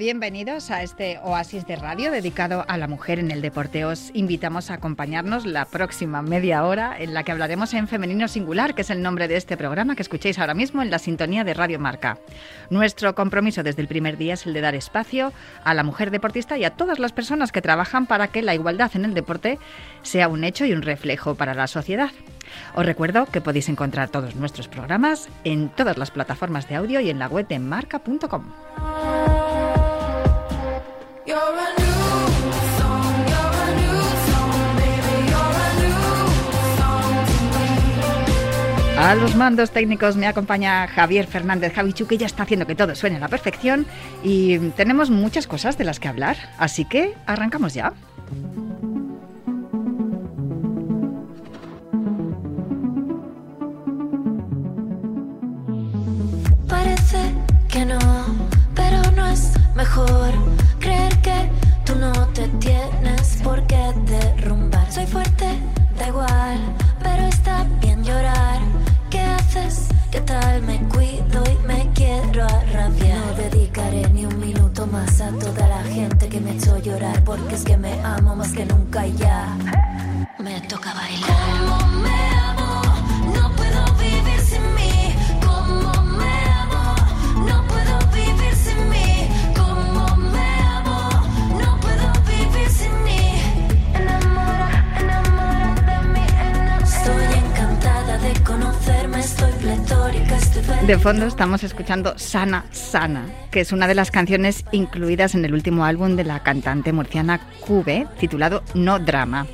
Bienvenidos a este oasis de radio dedicado a la mujer en el deporte. Os invitamos a acompañarnos la próxima media hora en la que hablaremos en femenino singular, que es el nombre de este programa que escuchéis ahora mismo en la sintonía de Radio Marca. Nuestro compromiso desde el primer día es el de dar espacio a la mujer deportista y a todas las personas que trabajan para que la igualdad en el deporte sea un hecho y un reflejo para la sociedad. Os recuerdo que podéis encontrar todos nuestros programas en todas las plataformas de audio y en la web de marca.com. A los mandos técnicos me acompaña Javier Fernández Javichu, que ya está haciendo que todo suene a la perfección y tenemos muchas cosas de las que hablar, así que arrancamos ya. Parece que no, pero no es mejor tú no te tienes por qué derrumbar. Soy fuerte, da igual, pero está bien llorar ¿Qué tal? Me cuido y me quiero arrabiar. No dedicaré ni un minuto más a toda la gente que me echó llorar porque es que me amo más que nunca y ya. Me toca bailar. De fondo estamos escuchando Sana Sana, que es una de las canciones incluidas en el último álbum de la cantante murciana Cube, titulado No Drama.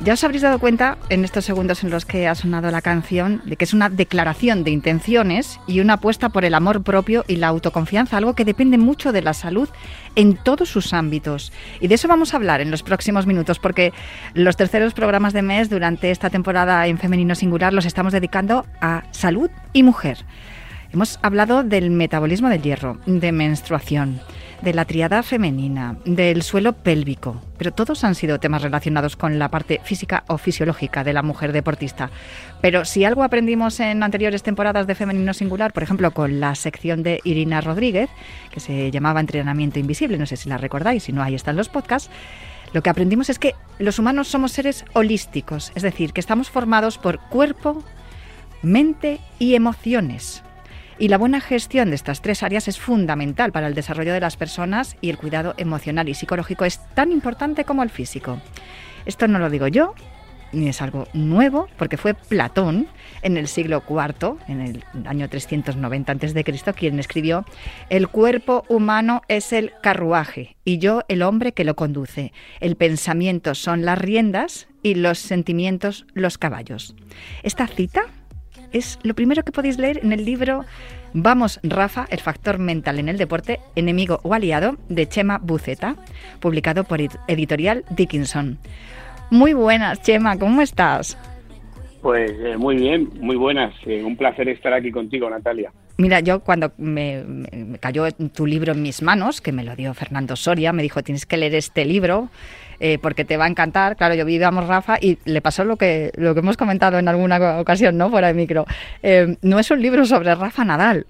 Ya os habréis dado cuenta en estos segundos en los que ha sonado la canción de que es una declaración de intenciones y una apuesta por el amor propio y la autoconfianza, algo que depende mucho de la salud en todos sus ámbitos. Y de eso vamos a hablar en los próximos minutos porque los terceros programas de mes durante esta temporada en Femenino Singular los estamos dedicando a salud y mujer. Hemos hablado del metabolismo del hierro, de menstruación, de la triada femenina, del suelo pélvico, pero todos han sido temas relacionados con la parte física o fisiológica de la mujer deportista. Pero si algo aprendimos en anteriores temporadas de Femenino Singular, por ejemplo con la sección de Irina Rodríguez, que se llamaba Entrenamiento Invisible, no sé si la recordáis, si no, ahí están los podcasts, lo que aprendimos es que los humanos somos seres holísticos, es decir, que estamos formados por cuerpo, mente y emociones. Y la buena gestión de estas tres áreas es fundamental para el desarrollo de las personas y el cuidado emocional y psicológico es tan importante como el físico. Esto no lo digo yo, ni es algo nuevo, porque fue Platón en el siglo IV, en el año 390 a.C., quien escribió, El cuerpo humano es el carruaje y yo el hombre que lo conduce. El pensamiento son las riendas y los sentimientos los caballos. Esta cita es lo primero que podéis leer en el libro Vamos, Rafa, el factor mental en el deporte, enemigo o aliado, de Chema Buceta, publicado por editorial Dickinson. Muy buenas, Chema, ¿cómo estás? Pues eh, muy bien, muy buenas. Eh, un placer estar aquí contigo, Natalia. Mira, yo cuando me, cayó tu libro en mis manos, que me lo dio Fernando Soria, me dijo, tienes que leer este libro eh, porque te va a encantar. Claro, yo vi Vamos Rafa y le pasó lo que, lo que hemos comentado en alguna ocasión, ¿no? Fuera de micro. Eh, no es un libro sobre Rafa Nadal.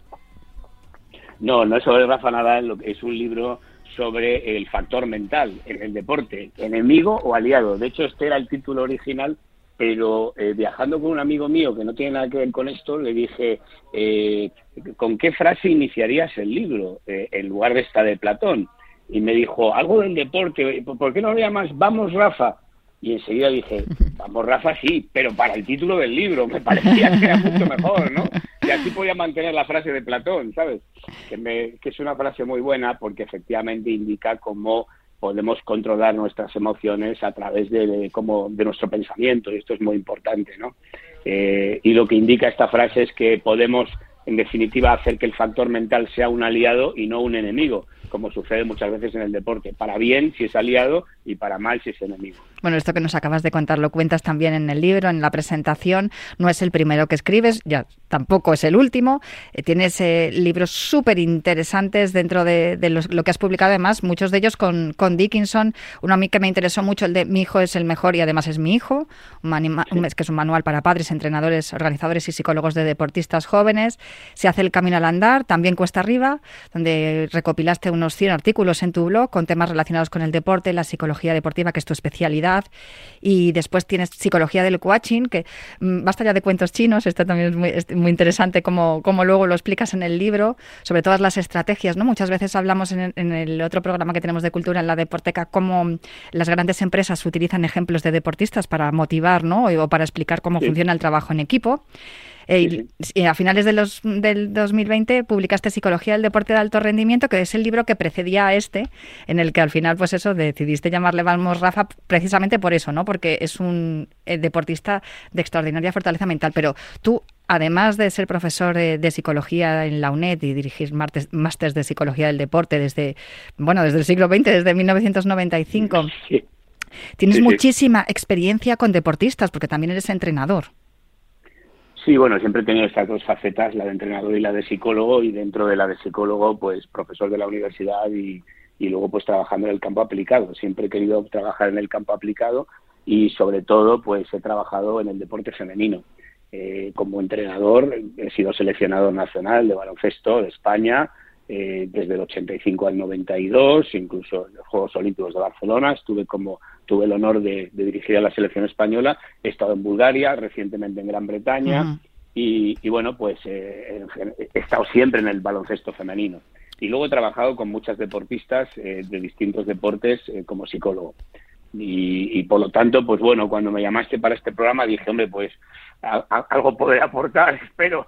No, no es sobre Rafa Nadal, es un libro sobre el factor mental en el deporte, enemigo o aliado. De hecho, este era el título original pero eh, viajando con un amigo mío que no tiene nada que ver con esto, le dije, eh, ¿con qué frase iniciarías el libro eh, en lugar de esta de Platón? Y me dijo, algo del deporte, ¿por qué no lo llamas Vamos Rafa? Y enseguida dije, Vamos Rafa sí, pero para el título del libro me parecía que era mucho mejor, ¿no? Y así podía mantener la frase de Platón, ¿sabes? Que, me, que es una frase muy buena porque efectivamente indica cómo podemos controlar nuestras emociones a través de, como, de nuestro pensamiento, y esto es muy importante, ¿no? Eh, y lo que indica esta frase es que podemos, en definitiva, hacer que el factor mental sea un aliado y no un enemigo, como sucede muchas veces en el deporte, para bien si es aliado y para mal si es enemigo. Bueno, esto que nos acabas de contar lo cuentas también en el libro, en la presentación. No es el primero que escribes, ya tampoco es el último. Eh, tienes eh, libros súper interesantes dentro de, lo que has publicado, además, muchos de ellos con, con, Dickinson. Uno a mí que me interesó mucho, el de Mi hijo es el mejor y además es mi hijo, un, que es un manual para padres, entrenadores, organizadores y psicólogos de deportistas jóvenes. Se hace el camino al andar, también cuesta arriba, donde recopilaste unos 100 artículos en tu blog con temas relacionados con el deporte, la psicología deportiva, que es tu especialidad. Y después tienes psicología del coaching, que mm, basta ya de cuentos chinos, esto también es muy muy interesante como, como luego lo explicas en el libro, sobre todas las estrategias, ¿no? Muchas veces hablamos en, el otro programa que tenemos de cultura, en la Deporteca, cómo las grandes empresas utilizan ejemplos de deportistas para motivar, ¿no? O para explicar cómo funciona el trabajo en equipo. Eh, y a finales de los, del 2020 publicaste Psicología del Deporte de Alto Rendimiento, que es el libro que precedía a este, en el que al final, pues eso, decidiste llamarle Vamos Rafa precisamente por eso, ¿no? Porque es un eh, deportista de extraordinaria fortaleza mental. Pero tú, además de ser profesor de, psicología en la UNED y dirigir másteres de psicología del deporte desde, bueno, desde el siglo XX, desde 1995, tienes muchísima experiencia con deportistas, porque también eres entrenador. Sí, bueno, siempre he tenido estas dos facetas, la de entrenador y la de psicólogo, y dentro de la de psicólogo, pues profesor de la universidad y, luego pues trabajando en el campo aplicado. Siempre he querido trabajar en el campo aplicado y sobre todo pues he trabajado en el deporte femenino. Eh, como entrenador he sido seleccionado nacional de baloncesto de España eh, desde el 85 al 92, incluso en los Juegos Olímpicos de Barcelona estuve como tuve el honor de, dirigir a la selección española. He estado en Bulgaria, recientemente en Gran Bretaña. y, bueno, pues eh, he estado siempre en el baloncesto femenino. Y luego he trabajado con muchas deportistas eh, de distintos deportes eh, como psicólogo. Y, y, por lo tanto, pues bueno, cuando me llamaste para este programa dije, hombre, pues algo podré aportar, espero.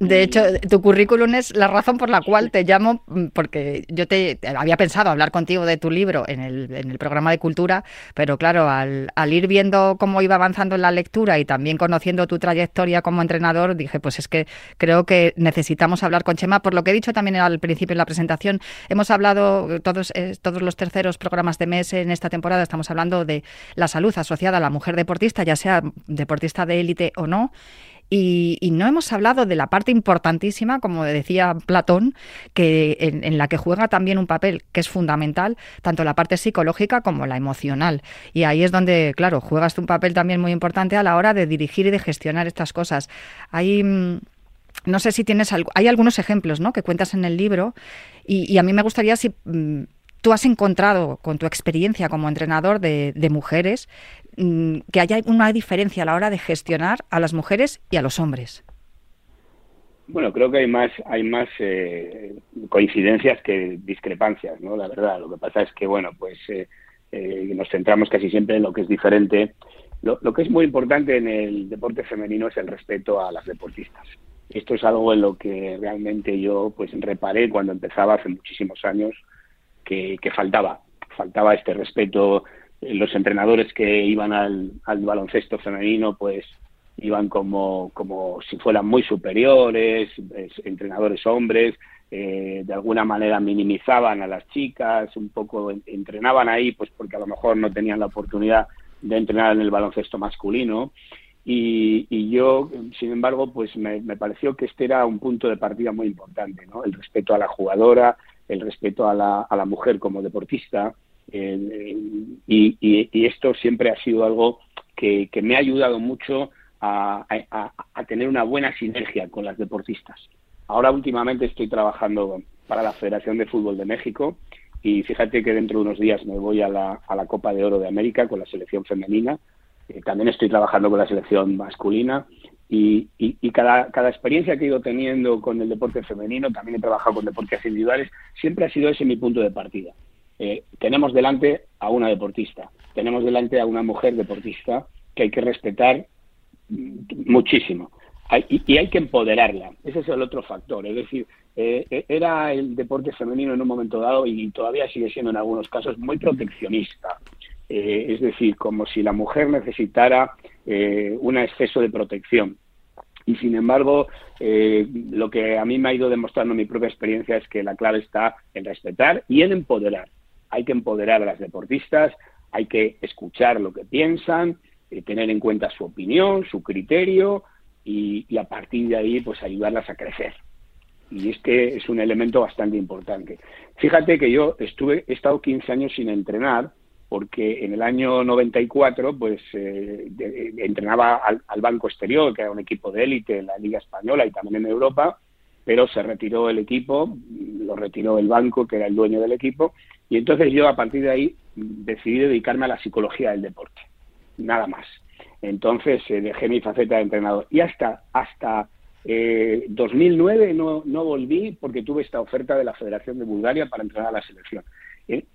De hecho, tu currículum es la razón por la cual te llamo, mm, porque yo te había pensado hablar contigo de tu libro en el, en el programa de cultura, pero claro, al, al, ir viendo cómo iba avanzando en la lectura y también conociendo tu trayectoria como entrenador, dije, pues es que creo que necesitamos hablar con Chema, por lo que he dicho también al principio en la presentación, hemos hablado todos, eh, todos los terceros programas de mes en esta temporada, estamos hablando de la salud asociada a la mujer deportista, ya sea deportista de élite o no, y, no hemos hablado de la parte importantísima, como decía Platón, que en, la que juega también un papel que es fundamental, tanto la parte psicológica como la emocional. Y ahí es donde, claro, juegas un papel también muy importante a la hora de dirigir y de gestionar estas cosas. Hay mm, no sé si tienes hay algunos ejemplos ¿no? que cuentas en el libro y, a mí me gustaría si mm, tú has encontrado con tu experiencia como entrenador de, mujeres mm, que haya una diferencia a la hora de gestionar a las mujeres y a los hombres. Bueno, creo que hay más, hay más eh, coincidencias que discrepancias, ¿no? La verdad, lo que pasa es que, bueno, pues eh, eh, nos centramos casi siempre en lo que es diferente. Lo, lo, que es muy importante en el deporte femenino es el respeto a las deportistas. Esto es algo en lo que realmente yo, pues, reparé cuando empezaba hace muchísimos años que, faltaba. Faltaba este respeto. Los entrenadores que iban al, baloncesto femenino, pues iban como, como si fueran muy superiores, entrenadores hombres, eh, de alguna manera minimizaban a las chicas, un poco entrenaban ahí, pues porque a lo mejor no tenían la oportunidad de entrenar en el baloncesto masculino. Y, yo, sin embargo, pues me, me, pareció que este era un punto de partida muy importante, ¿no? El respeto a la jugadora, el respeto a la, a la mujer como deportista. y, esto siempre ha sido algo que, me ha ayudado mucho a, tener una buena sinergia con las deportistas. Ahora últimamente estoy trabajando para la Federación de Fútbol de México y fíjate que dentro de unos días me voy a la, a la Copa de Oro de América con la selección femenina. Eh, también estoy trabajando con la selección masculina y, cada, experiencia que he ido teniendo con el deporte femenino, también he trabajado con deportes individuales, siempre ha sido ese mi punto de partida. Eh, tenemos delante a una deportista, tenemos delante a una mujer deportista que hay que respetar muchísimo y, hay que empoderarla. Ese es el otro factor. Es decir, eh, eh, era el deporte femenino en un momento dado y todavía sigue siendo en algunos casos muy proteccionista. es decir, como si la mujer necesitara un exceso de protección. Y sin embargo, eh, lo que a mí me ha ido demostrando mi propia experiencia es que la clave está en respetar y en empoderar. Hay que empoderar a las deportistas, hay que escuchar lo que piensan, eh, tener en cuenta su opinión, su criterio y, y, a partir de ahí pues ayudarlas a crecer. Y este es un elemento bastante importante. Fíjate que yo estuve, he estado 15 años sin entrenar porque en el año 94 pues eh, de, entrenaba al, al, Banco Exterior, que era un equipo de élite en la Liga Española y también en Europa, pero se retiró el equipo, lo retiró el banco, que era el dueño del equipo, y entonces yo a partir de ahí decidí dedicarme a la psicología del deporte, nada más. Entonces eh, dejé mi faceta de entrenador y hasta hasta eh, 2009 no, no volví porque tuve esta oferta de la Federación de Bulgaria para entrenar a la selección.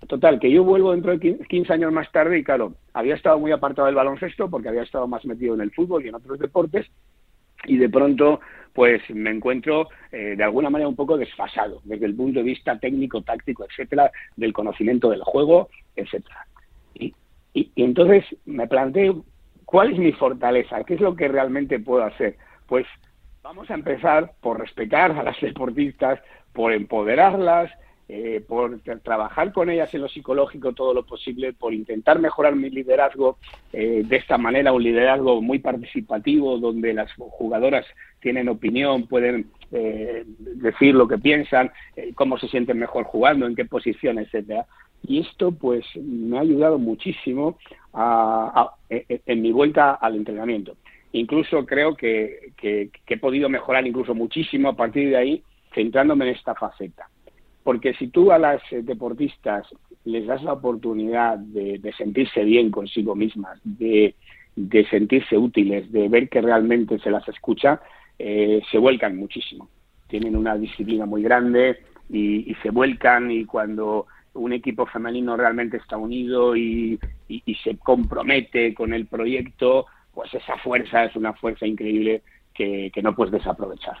Total, que yo vuelvo dentro de 15 años más tarde y claro, había estado muy apartado del baloncesto porque había estado más metido en el fútbol y en otros deportes y de pronto pues me encuentro eh, de alguna manera un poco desfasado desde el punto de vista técnico, táctico, etcétera, del conocimiento del juego, etcétera. Y, y, y entonces me planteo cuál es mi fortaleza, qué es lo que realmente puedo hacer. Pues vamos a empezar por respetar a las deportistas, por empoderarlas, eh, por trabajar con ellas en lo psicológico todo lo posible, por intentar mejorar mi liderazgo eh, de esta manera, un liderazgo muy participativo donde las jugadoras tienen opinión, pueden eh, decir lo que piensan, eh, cómo se sienten mejor jugando, en qué posición, etcétera. Y esto pues me ha ayudado muchísimo a, a, en mi vuelta al entrenamiento. Incluso creo que, que, que he podido mejorar incluso muchísimo a partir de ahí, centrándome en esta faceta porque si tú a las eh, deportistas les das la oportunidad de, sentirse bien consigo mismas, de, sentirse útiles, de ver que realmente se las escucha, eh, se vuelcan muchísimo. Tienen una disciplina muy grande y, se vuelcan y cuando un equipo femenino realmente está unido y, se compromete con el proyecto, pues esa fuerza es una fuerza increíble que no puedes desaprovechar.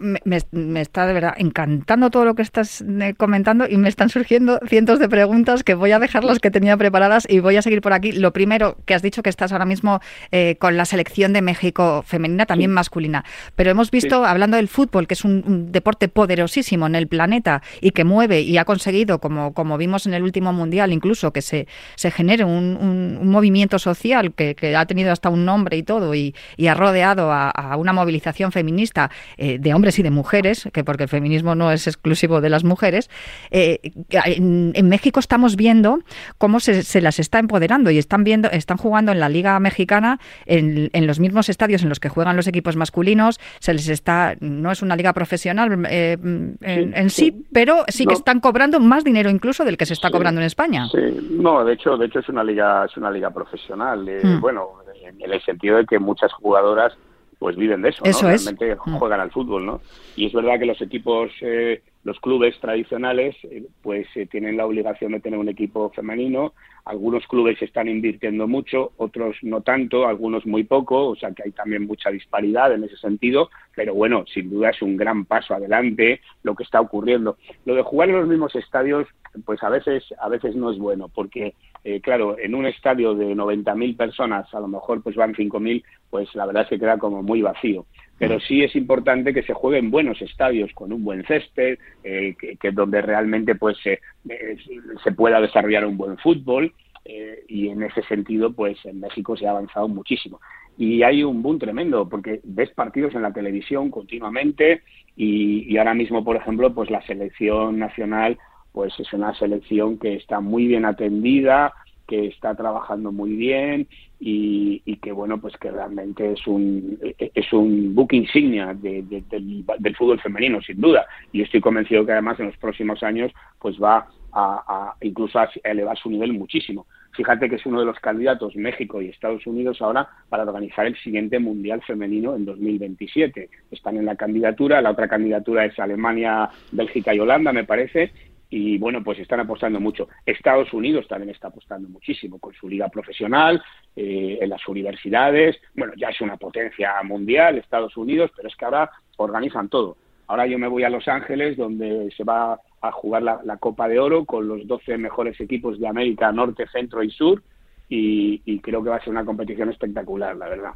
Me, me, está de verdad encantando todo lo que estás eh, comentando y me están surgiendo cientos de preguntas que voy a dejar las que tenía preparadas y voy a seguir por aquí. Lo primero, que has dicho que estás ahora mismo eh, con la selección de México femenina, también sí. masculina. Pero hemos visto, sí. hablando del fútbol, que es un, un, deporte poderosísimo en el planeta y que mueve y ha conseguido, como, como vimos en el último mundial, incluso que se, se genere un, un, un movimiento social que, que, ha tenido hasta un nombre y todo y, y ha rodeado a, a, una movilización feminista eh, de hombres y de mujeres, que porque el feminismo no es exclusivo de las mujeres, eh, en, en, México estamos viendo cómo se, se, las está empoderando y están viendo, están jugando en la Liga Mexicana en, en, los mismos estadios en los que juegan los equipos masculinos, se les está, no es una liga profesional eh, en, sí, en, sí, sí, pero sí no. que están cobrando más dinero incluso del que se está sí, cobrando en España. No, de hecho, de hecho es una liga, es una liga profesional. Eh, mm. Bueno, en el sentido de que muchas jugadoras pues viven de eso, eso ¿no? Es. Realmente juegan al fútbol, ¿no? Y es verdad que los equipos, eh, los clubes tradicionales, eh, pues eh, tienen la obligación de tener un equipo femenino. Algunos clubes están invirtiendo mucho, otros no tanto, algunos muy poco, o sea que hay también mucha disparidad en ese sentido, pero bueno, sin duda es un gran paso adelante lo que está ocurriendo. Lo de jugar en los mismos estadios, pues a veces, a veces no es bueno, porque eh, claro, en un estadio de 90.000 personas, a lo mejor pues van 5.000, pues la verdad es que queda como muy vacío. Pero sí es importante que se juegue en buenos estadios, con un buen césped, eh, que, que, donde realmente pues se, eh, se pueda desarrollar un buen fútbol. Eh, y en ese sentido, pues en México se ha avanzado muchísimo. Y hay un boom tremendo, porque ves partidos en la televisión continuamente y, y ahora mismo, por ejemplo, pues la selección nacional pues es una selección que está muy bien atendida, que está trabajando muy bien y, que bueno pues que realmente es un es un book insignia de, de, del, fútbol femenino sin duda. Y estoy convencido que además en los próximos años pues va a incluso a elevar su nivel muchísimo. Fíjate que es uno de los candidatos México y Estados Unidos ahora para organizar el siguiente mundial femenino en 2027 están en la candidatura la otra candidatura es Alemania Bélgica y Holanda me parece y bueno, pues están apostando mucho. Estados Unidos también está apostando muchísimo con su liga profesional, eh, en las universidades. Bueno, ya es una potencia mundial Estados Unidos, pero es que ahora organizan todo. Ahora yo me voy a Los Ángeles, donde se va a jugar la, Copa de Oro con los 12 mejores equipos de América Norte, Centro y Sur, y, y creo que va a ser una competición espectacular, la verdad.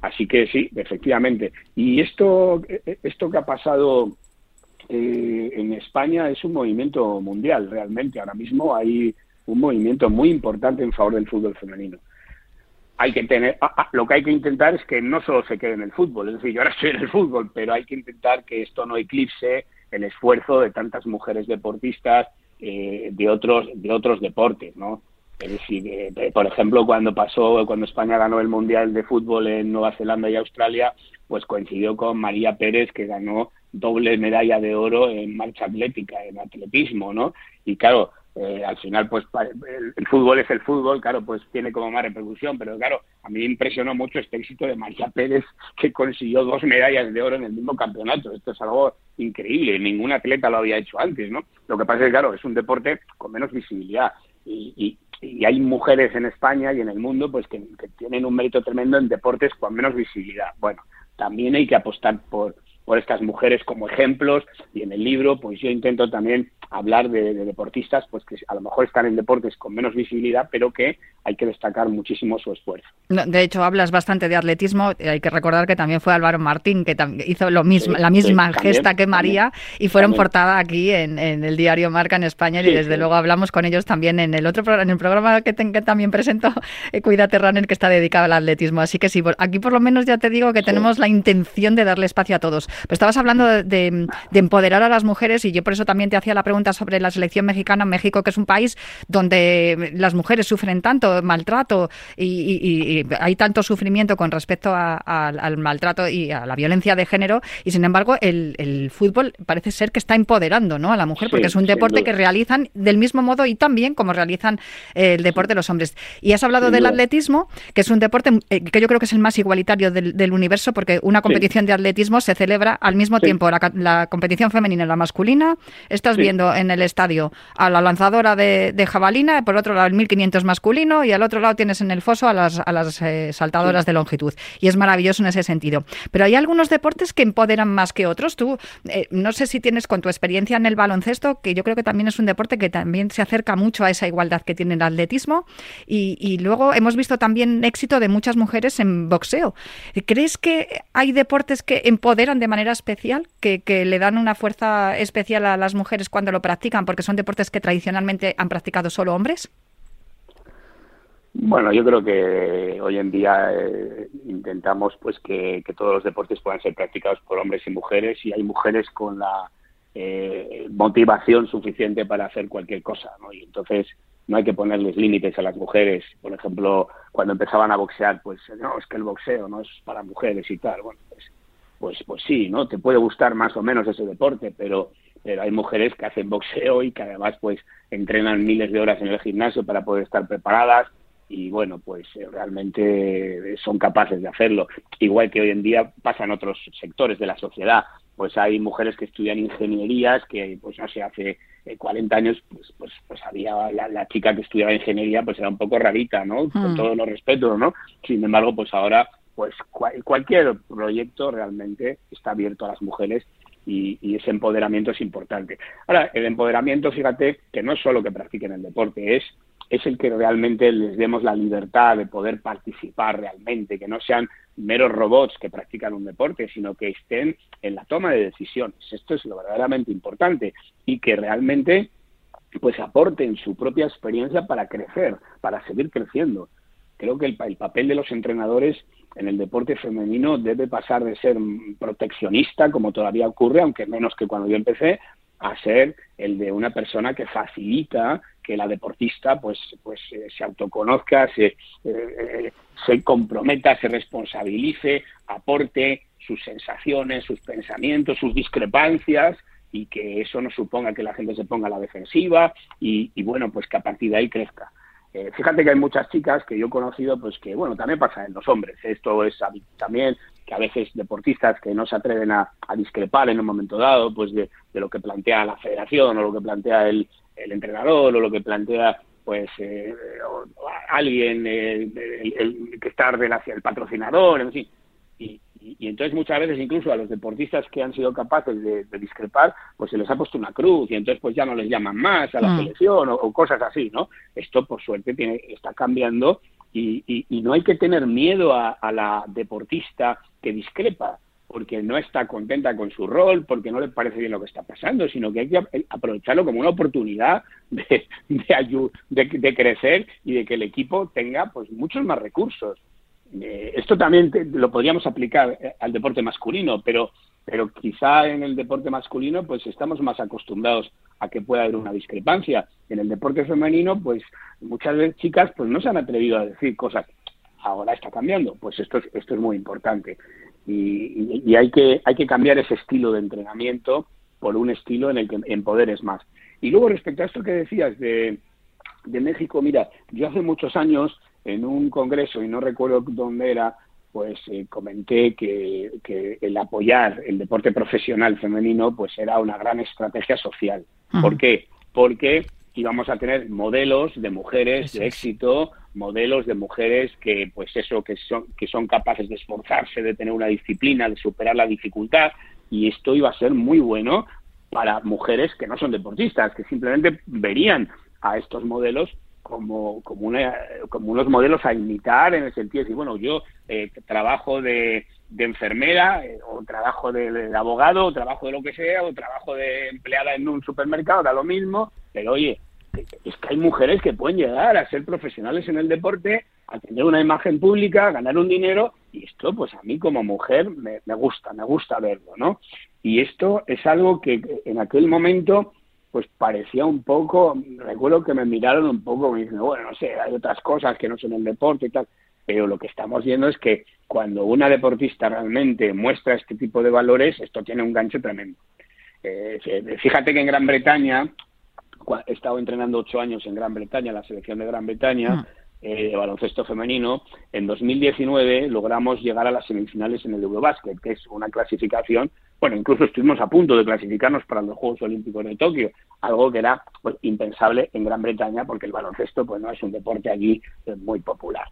Así que sí, efectivamente. Y esto, esto que ha pasado eh, en España es un movimiento mundial realmente. Ahora mismo hay, un movimiento muy importante en favor del fútbol femenino. Hay que tener, ah, ah, lo que hay que intentar es que no solo se quede en el fútbol, es decir, yo ahora estoy en el fútbol, pero hay que intentar que esto no eclipse el esfuerzo de tantas mujeres deportistas eh, de otros de otros deportes, ¿no? Es decir, eh, por ejemplo, cuando pasó, cuando España ganó el Mundial de Fútbol en Nueva Zelanda y Australia, pues coincidió con María Pérez, que ganó doble medalla de oro en marcha atlética, en atletismo, ¿no? Y claro, eh, al final, pues el, fútbol es el fútbol, claro, pues tiene como más repercusión, pero claro, a mí me impresionó mucho este éxito de María Pérez, que consiguió dos medallas de oro en el mismo campeonato. Esto es algo increíble, ningún atleta lo había hecho antes, ¿no? Lo que pasa es que, claro, es un deporte con menos visibilidad y, y hay mujeres en España y en el mundo pues que, tienen un mérito tremendo en deportes con menos visibilidad. Bueno, también hay que apostar por, por estas mujeres como ejemplos y en el libro pues yo intento también hablar de, deportistas pues que a lo mejor están en deportes con menos visibilidad, pero que hay que destacar muchísimo su esfuerzo. De hecho, hablas bastante de atletismo. Hay que recordar que también fue Álvaro Martín, que hizo lo mismo, la misma gesta que María, y fueron portada aquí en, el diario Marca en España, y desde luego hablamos con ellos también en el otro programa, en el programa que, también presento, eh, Cuídate Runner, que está dedicado al atletismo. Así que sí, aquí por lo menos ya te digo que tenemos la intención de darle espacio a todos. Pero estabas hablando de, de empoderar a las mujeres, y yo por eso también te hacía la pregunta sobre la selección mexicana. México, que es un país donde las mujeres sufren tanto maltrato y, hay tanto sufrimiento con respecto al maltrato y a la violencia de género. Y sin embargo, el, fútbol parece ser que está empoderando ¿no? a la mujer, porque es un deporte que realizan del mismo modo y también como realizan el deporte los hombres. Y has hablado del atletismo, que es un deporte eh, que yo creo que es el más igualitario del, universo, porque una competición de atletismo se celebra al mismo tiempo la, la competición femenina y la masculina. Estás viendo en el estadio a la lanzadora de, jabalina, por otro lado el 1500 masculino y al otro lado tienes en el foso a las, a las eh, saltadoras de longitud. Y es maravilloso en ese sentido. Pero hay algunos deportes que empoderan más que otros. Tú, eh, no sé si tienes con tu experiencia en el baloncesto, que yo creo que también es un deporte que también se acerca mucho a esa igualdad que tiene el atletismo. Y, luego hemos visto también éxito de muchas mujeres en boxeo. ¿Crees que hay deportes que empoderan de manera especial, que, que le dan una fuerza especial a las mujeres cuando lo practican porque son deportes que tradicionalmente han practicado solo hombres? Bueno, yo creo que hoy en día eh, intentamos pues que, todos los deportes puedan ser practicados por hombres y mujeres y hay mujeres con la eh, motivación suficiente para hacer cualquier cosa, ¿no? Y entonces no hay que ponerles límites a las mujeres. Por ejemplo, cuando empezaban a boxear, pues no, es que el boxeo no es para mujeres y tal. Bueno, pues, pues, pues sí, ¿no? Te puede gustar más o menos ese deporte, pero pero hay mujeres que hacen boxeo y que además pues entrenan miles de horas en el gimnasio para poder estar preparadas y bueno pues eh, realmente son capaces de hacerlo igual que hoy en día pasa en otros sectores de la sociedad pues hay mujeres que estudian ingenierías que pues no sé hace 40 eh, años pues pues pues había la, chica que estudiaba ingeniería pues era un poco rarita no con hmm. todos los respetos no sin embargo pues ahora pues cualquier proyecto realmente está abierto a las mujeres y, ese empoderamiento es importante. Ahora, el empoderamiento, fíjate, que no es solo que practiquen el deporte, es, es el que realmente les demos la libertad de poder participar realmente, que no sean meros robots que practican un deporte, sino que estén en la toma de decisiones. Esto es lo verdaderamente importante y que realmente pues aporten su propia experiencia para crecer, para seguir creciendo. Creo que el, el papel de los entrenadores en el deporte femenino debe pasar de ser proteccionista, como todavía ocurre, aunque menos que cuando yo empecé, a ser el de una persona que facilita que la deportista pues pues eh, se autoconozca, se, eh, eh, se comprometa, se responsabilice, aporte sus sensaciones, sus pensamientos, sus discrepancias y que eso no suponga que la gente se ponga a la defensiva y, y bueno, pues que a partir de ahí crezca. Eh, fíjate que hay muchas chicas que yo he conocido, pues que, bueno, también pasa en los hombres. Esto es también que a veces deportistas que no se atreven a, discrepar en un momento dado, pues de, lo que plantea la federación o lo que plantea el, entrenador o lo que plantea pues eh, alguien eh, que está hacia el patrocinador, en fin. Y, y, entonces muchas veces incluso a los deportistas que han sido capaces de, discrepar, pues se les ha puesto una cruz y entonces pues ya no les llaman más a la mm. selección o, cosas así, ¿no? Esto por suerte tiene, está cambiando y, y, no hay que tener miedo a, la deportista que discrepa. porque no está contenta con su rol, porque no le parece bien lo que está pasando, sino que hay que aprovecharlo como una oportunidad de, de, crecer y de que el equipo tenga pues muchos más recursos. Eh, esto también lo podríamos aplicar eh, al deporte masculino, pero, pero quizá en el deporte masculino pues estamos más acostumbrados a que pueda haber una discrepancia. En el deporte femenino, pues muchas veces chicas pues no se han atrevido a decir cosas. Ahora está cambiando, pues esto es, esto es muy importante y, hay, que, hay que cambiar ese estilo de entrenamiento por un estilo en el que empoderes más. Y luego respecto a esto que decías de, de México, mira, yo hace muchos años en un congreso, y no recuerdo dónde era, pues eh, comenté que, que, el apoyar el deporte profesional femenino pues era una gran estrategia social. ¿Por qué? Porque íbamos a tener modelos de mujeres de éxito, modelos de mujeres que, pues eso, que son, que son capaces de esforzarse, de tener una disciplina, de superar la dificultad, y esto iba a ser muy bueno para mujeres que no son deportistas, que simplemente verían a estos modelos como, como, una, como unos modelos a imitar en el sentido de decir, bueno, yo eh, trabajo de, de enfermera, eh, o trabajo de, abogado, o trabajo de lo que sea, o trabajo de empleada en un supermercado, da lo mismo, pero oye, es que hay mujeres que pueden llegar a ser profesionales en el deporte, a tener una imagen pública, a ganar un dinero, y esto pues a mí como mujer me, gusta, me gusta verlo, ¿no? Y esto es algo que en aquel momento pues parecía un poco, recuerdo que me miraron un poco, me dicen, bueno, no sé, hay otras cosas que no son el deporte y tal, pero lo que estamos viendo es que cuando una deportista realmente muestra este tipo de valores, esto tiene un gancho tremendo. Eh, fíjate que en Gran Bretaña he estado entrenando ocho años en Gran Bretaña, la selección de Gran Bretaña, mm. eh, de baloncesto femenino. En 2019 logramos llegar a las semifinales en el Eurobasket, que es una clasificación, bueno, incluso estuvimos a punto de clasificarnos para los Juegos Olímpicos de Tokio, algo que era pues, impensable en Gran Bretaña porque el baloncesto pues no es un deporte allí eh, muy popular.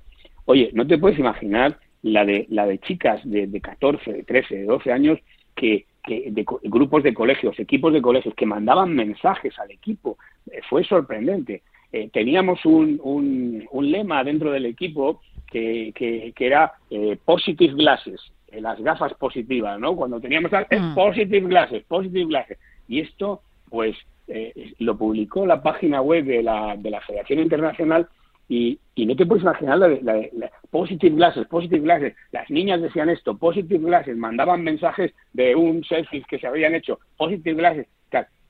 Oye, no te puedes imaginar la de, la de chicas de, de 14, de 13, de 12 años que de grupos de colegios, equipos de colegios que mandaban mensajes al equipo. Eh, fue sorprendente. Eh, teníamos un, un, lema dentro del equipo que, que, era positive glasses, las gafas positivas, ¿no? Cuando teníamos mm. positive glasses, positive glasses. Y esto, pues, lo publicó la página web de la, de la Federación Internacional y, y no te puedes imaginar la, la, positive glasses, positive glasses. Las niñas decían esto, positive glasses, mandaban mensajes de un selfie que se habían hecho, positive glasses.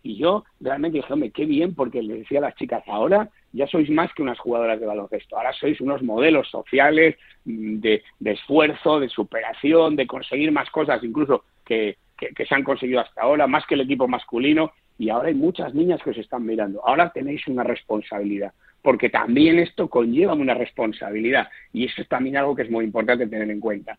Y yo realmente dije, hombre, qué bien, porque le decía a las chicas, ahora ya sois más que unas jugadoras de baloncesto, ahora sois unos modelos sociales mm, de, esfuerzo, de superación, de conseguir más cosas, incluso que, que se han conseguido hasta ahora, más que el equipo masculino. Y ahora hay muchas niñas que os están mirando. Ahora tenéis una responsabilidad porque también esto conlleva una responsabilidad y eso es también algo que es muy importante tener en cuenta.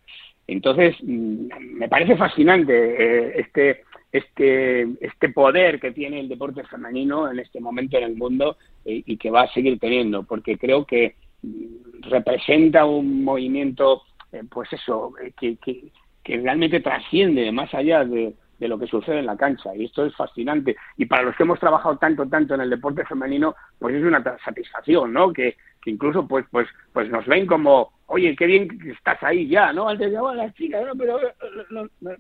Entonces, mm, me parece fascinante eh, este, este, este poder que tiene el deporte femenino en este momento en el mundo eh, y que va a seguir teniendo, porque creo que mm, representa un movimiento, eh, pues eso, que, que, que realmente trasciende más allá de, de lo que sucede en la cancha. Y esto es fascinante. Y para los que hemos trabajado tanto, tanto en el deporte femenino, pues es una satisfacción, ¿no? Que, que incluso pues, pues, pues nos ven como, oye, qué bien que estás ahí ya, ¿no? Antes de, oh, las chicas, no, pero,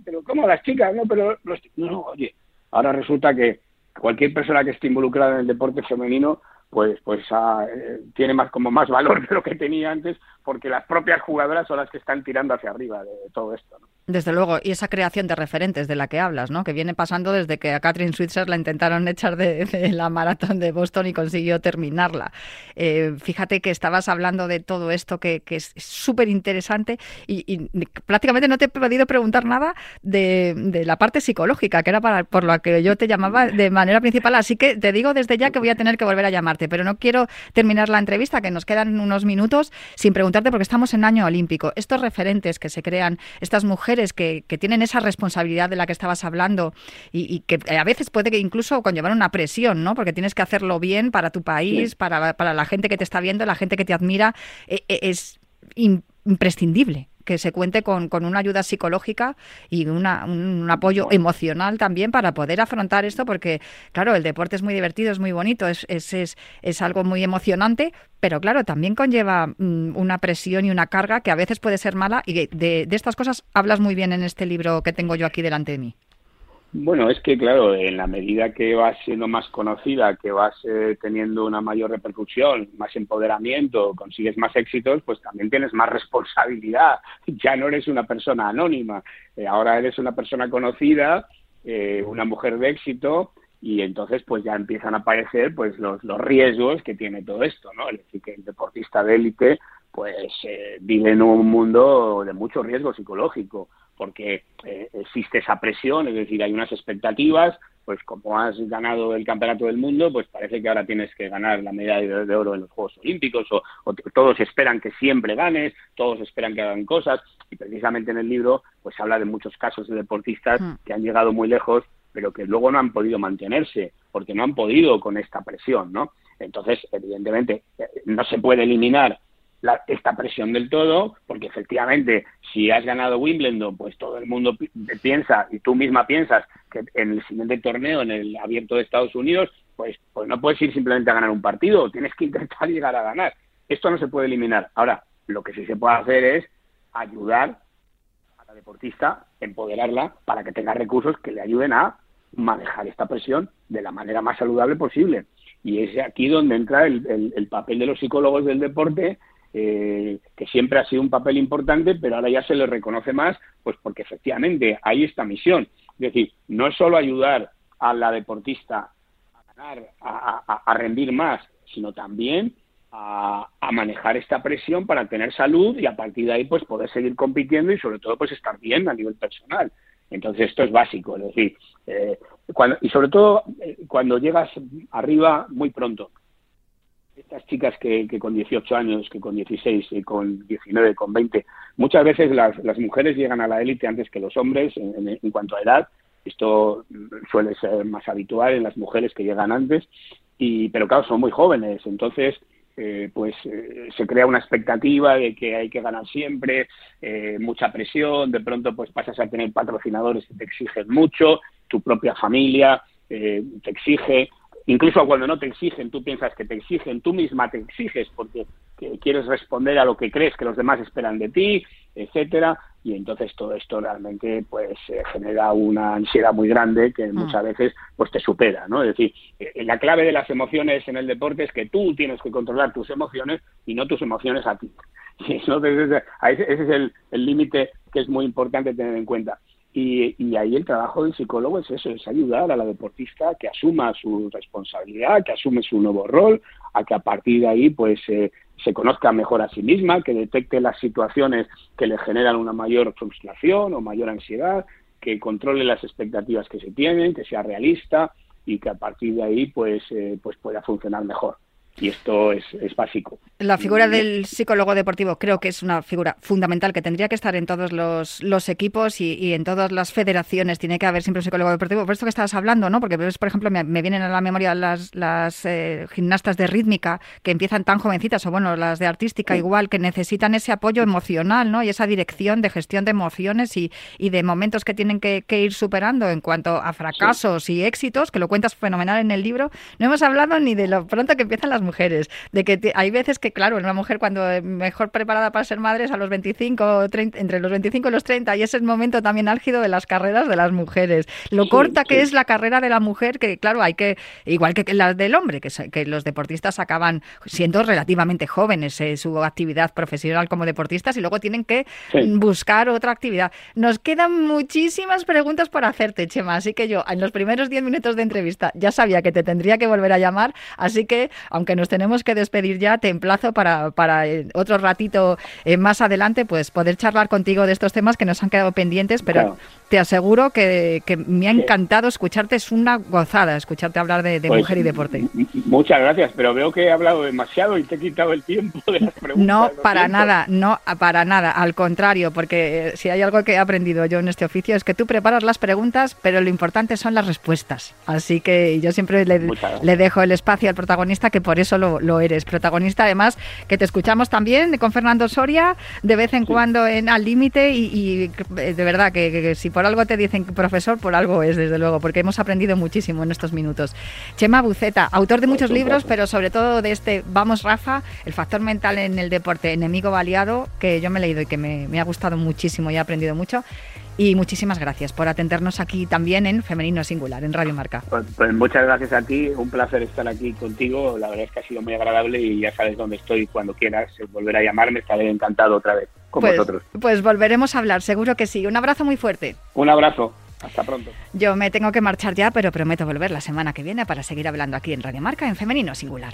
pero ¿cómo las chicas? No, pero, los, no, oye, ahora resulta que cualquier persona que esté involucrada en el deporte femenino, pues, pues ah, eh, tiene más como más valor de lo que tenía antes, porque las propias jugadoras son las que están tirando hacia arriba de todo esto, ¿no? Desde luego, y esa creación de referentes de la que hablas, ¿no? que viene pasando desde que a Catherine Switzer la intentaron echar de, la maratón de Boston y consiguió terminarla. Eh, fíjate que estabas hablando de todo esto que, es súper interesante y, prácticamente no te he podido preguntar nada de, la parte psicológica, que era para, por la que yo te llamaba de manera principal. Así que te digo desde ya que voy a tener que volver a llamarte, pero no quiero terminar la entrevista, que nos quedan unos minutos, sin preguntarte porque estamos en año olímpico. Estos referentes que se crean, estas mujeres, que, tienen esa responsabilidad de la que estabas hablando y, que a veces puede que incluso conllevar una presión, ¿no? Porque tienes que hacerlo bien para tu país, para, para, la gente que te está viendo, la gente que te admira, e, e, es imprescindible. Que se cuente con, con una ayuda psicológica y una, un, apoyo emocional también para poder afrontar esto, porque, claro, el deporte es muy divertido, es muy bonito, es, es, es, es algo muy emocionante, pero claro, también conlleva mm, una presión y una carga que a veces puede ser mala y de, de estas cosas hablas muy bien en este libro que tengo yo aquí delante de mí. Bueno, es que claro, en la medida que vas siendo más conocida, que vas eh, teniendo una mayor repercusión, más empoderamiento, consigues más éxitos, pues también tienes más responsabilidad. Ya no eres una persona anónima, eh, ahora eres una persona conocida, eh, una mujer de éxito, y entonces pues ya empiezan a aparecer pues los, los riesgos que tiene todo esto, ¿no? Es decir, que el deportista de élite pues vive en un mundo de mucho riesgo psicológico porque eh, existe esa presión, es decir, hay unas expectativas, pues como has ganado el campeonato del mundo, pues parece que ahora tienes que ganar la medalla de oro en los Juegos Olímpicos, o, todos esperan que siempre ganes, todos esperan que hagan cosas, y precisamente en el libro pues habla de muchos casos de deportistas hmm. que han llegado muy lejos, pero que luego no han podido mantenerse, porque no han podido con esta presión, ¿no? Entonces, evidentemente, eh, no se puede eliminar esta presión del todo, porque efectivamente si has ganado Wimbledon, pues todo el mundo piensa y tú misma piensas que en el siguiente torneo, en el abierto de Estados Unidos, pues, pues no puedes ir simplemente a ganar un partido, tienes que intentar llegar a ganar. Esto no se puede eliminar. Ahora, lo que sí se puede hacer es ayudar a la deportista, empoderarla para que tenga recursos que le ayuden a manejar esta presión de la manera más saludable posible. Y es aquí donde entra el, el papel de los psicólogos del deporte eh, que siempre ha sido un papel importante, pero ahora ya se le reconoce más, pues porque efectivamente hay esta misión. Es decir, no es solo ayudar a la deportista a ganar, a, rendir más, sino también a, manejar esta presión para tener salud y a partir de ahí pues poder seguir compitiendo y sobre todo pues estar bien a nivel personal. Entonces esto es básico, es decir, eh, y sobre todo eh, cuando llegas arriba muy pronto estas chicas que, con 18 años, que con 16, y con 19, con 20, muchas veces las, las mujeres llegan a la élite antes que los hombres en, cuanto a edad. Esto suele ser más habitual en las mujeres que llegan antes, y, pero claro, son muy jóvenes, entonces eh, pues eh, se crea una expectativa de que hay que ganar siempre, eh, mucha presión, de pronto pues pasas a tener patrocinadores que te exigen mucho, tu propia familia te exige, Incluso cuando no te exigen, tú piensas que te exigen, tú misma te exiges porque quieres responder a lo que crees que los demás esperan de ti, etcétera, y entonces todo esto realmente pues genera una ansiedad muy grande que mm. muchas veces pues te supera, ¿no? Es decir, eh, la clave de las emociones en el deporte es que tú tienes que controlar tus emociones y no tus emociones a ti. Y ese es el límite que es muy importante tener en cuenta. Y, ahí el trabajo del psicólogo es eso, es ayudar a la deportista que asuma su responsabilidad, que asume su nuevo rol, a que a partir de ahí pues eh, se conozca mejor a sí misma, que detecte las situaciones que le generan una mayor frustración o mayor ansiedad, que controle las expectativas que se tienen, que sea realista y que a partir de ahí pues, eh, pues pueda funcionar mejor y esto es, básico. La figura del psicólogo deportivo creo que es una figura fundamental que tendría que estar en todos los, equipos y, en todas las federaciones. Tiene que haber siempre un psicólogo deportivo. Por esto que estabas hablando, ¿no? Porque, por ejemplo, me, vienen a la memoria las, las eh, gimnastas de rítmica que empiezan tan jovencitas, o bueno, las de artística igual, que necesitan ese apoyo emocional, ¿no? Y esa dirección de gestión de emociones y, y de momentos que tienen que, ir superando en cuanto a fracasos y éxitos, que lo cuentas fenomenal en el libro. No hemos hablado ni de lo pronto que empiezan las mujeres. De que hay veces que, claro, una mujer cuando mejor preparada para ser madre es a los 25, 30, entre los 25 y los 30, y es el momento también álgido de las carreras de las mujeres. Lo corta que es la carrera de la mujer, que claro, hay que, igual que la del hombre, que, que los deportistas acaban siendo relativamente jóvenes en su actividad profesional como deportistas y luego tienen que buscar otra actividad. Nos quedan muchísimas preguntas para hacerte, Chema, así que yo en los primeros 10 minutos de entrevista ya sabía que te tendría que volver a llamar, así que aunque nos tenemos que despedir ya, te emplazo para, para eh, otro ratito eh, más adelante, pues poder charlar contigo de estos temas que nos han quedado pendientes, pero te aseguro que, me ha encantado escucharte, es una gozada escucharte hablar de, pues, mujer y deporte. Muchas gracias, pero veo que he hablado demasiado y te he quitado el tiempo de las preguntas. No, para nada, no, para nada, al contrario, porque si hay algo que he aprendido yo en este oficio es que tú preparas las preguntas, pero lo importante son las respuestas. Así que yo siempre le, dejo el espacio al protagonista, que por eso lo, eres. Protagonista, además, que te escuchamos también con Fernando Soria de vez en cuando en Al Límite y, de verdad que, si por algo te dicen profesor, por algo es, desde luego, porque hemos aprendido muchísimo en estos minutos. Chema Buceta, autor de muchos libros, pero sobre todo de este Vamos Rafa, el factor mental en el deporte, enemigo baleado, que yo me he leído y que me, me ha gustado muchísimo y he aprendido mucho. Y muchísimas gracias por atendernos aquí también en Femenino Singular, en Radio Marca. Pues, pues, muchas gracias a ti, un placer estar aquí contigo. La verdad es que ha sido muy agradable y ya sabes dónde estoy cuando quieras volver a llamarme, estaré encantado otra vez con pues, vosotros. Pues volveremos a hablar, seguro que sí. Un abrazo muy fuerte. Un abrazo. Hasta pronto. Yo me tengo que marchar ya, pero prometo volver la semana que viene para seguir hablando aquí en Radio Marca en Femenino Singular.